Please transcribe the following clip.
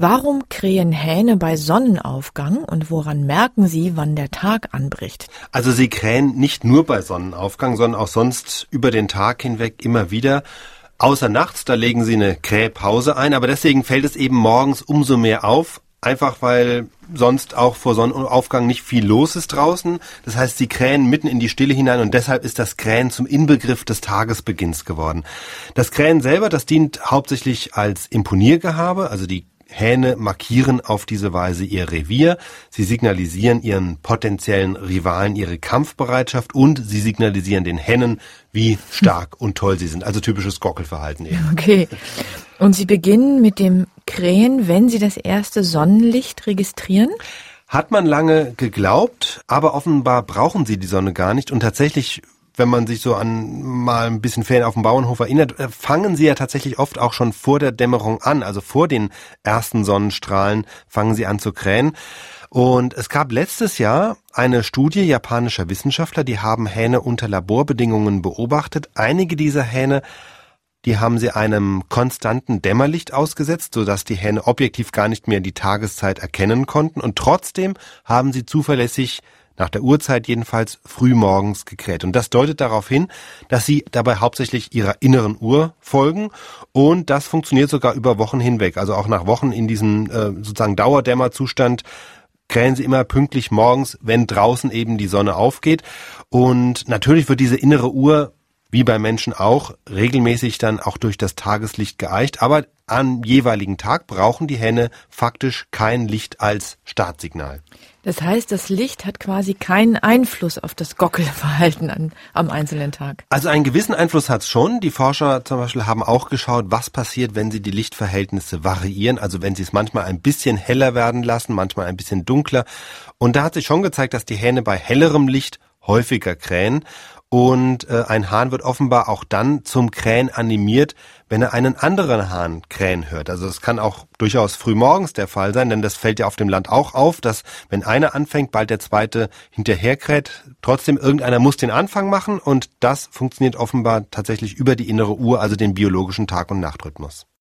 Warum krähen Hähne bei Sonnenaufgang und woran merken sie, wann der Tag anbricht? Also sie krähen nicht nur bei Sonnenaufgang, sondern auch sonst über den Tag hinweg immer wieder. Außer nachts, da legen sie eine Krähpause ein, aber deswegen fällt es eben morgens umso mehr auf, einfach weil sonst auch vor Sonnenaufgang nicht viel los ist draußen. Das heißt, sie krähen mitten in die Stille hinein und deshalb ist das Krähen zum Inbegriff des Tagesbeginns geworden. Das Krähen selber, das dient hauptsächlich als Imponiergehabe, also die Hähne markieren auf diese Weise ihr Revier, sie signalisieren ihren potenziellen Rivalen ihre Kampfbereitschaft und sie signalisieren den Hennen, wie stark und toll sie sind. Also typisches Gockelverhalten eben. Okay. Und sie beginnen mit dem Krähen, wenn sie das erste Sonnenlicht registrieren? Hat man lange geglaubt, aber offenbar brauchen sie die Sonne gar nicht und tatsächlich wenn man sich so an mal ein bisschen Ferien auf dem Bauernhof erinnert, äh, fangen sie ja tatsächlich oft auch schon vor der Dämmerung an, also vor den ersten Sonnenstrahlen fangen sie an zu krähen. Und es gab letztes Jahr eine Studie japanischer Wissenschaftler, die haben Hähne unter Laborbedingungen beobachtet. Einige dieser Hähne die haben sie einem konstanten Dämmerlicht ausgesetzt, sodass die Hähne objektiv gar nicht mehr die Tageszeit erkennen konnten. Und trotzdem haben sie zuverlässig nach der Uhrzeit jedenfalls frühmorgens gekräht. Und das deutet darauf hin, dass sie dabei hauptsächlich ihrer inneren Uhr folgen und das funktioniert sogar über Wochen hinweg. Also auch nach Wochen in diesem äh, sozusagen Dauerdämmerzustand krähen sie immer pünktlich morgens, wenn draußen eben die Sonne aufgeht. Und natürlich wird diese innere Uhr wie bei Menschen auch, regelmäßig dann auch durch das Tageslicht geeicht. Aber am jeweiligen Tag brauchen die Hähne faktisch kein Licht als Startsignal. Das heißt, das Licht hat quasi keinen Einfluss auf das Gockelverhalten an, am einzelnen Tag. Also einen gewissen Einfluss hat es schon. Die Forscher zum Beispiel haben auch geschaut, was passiert, wenn sie die Lichtverhältnisse variieren. Also wenn sie es manchmal ein bisschen heller werden lassen, manchmal ein bisschen dunkler. Und da hat sich schon gezeigt, dass die Hähne bei hellerem Licht häufiger krähen und äh, ein Hahn wird offenbar auch dann zum Krähen animiert, wenn er einen anderen Hahn krähen hört. Also es kann auch durchaus frühmorgens der Fall sein, denn das fällt ja auf dem Land auch auf, dass wenn einer anfängt, bald der zweite hinterher kräht. Trotzdem irgendeiner muss den Anfang machen und das funktioniert offenbar tatsächlich über die innere Uhr, also den biologischen Tag- und Nachtrhythmus.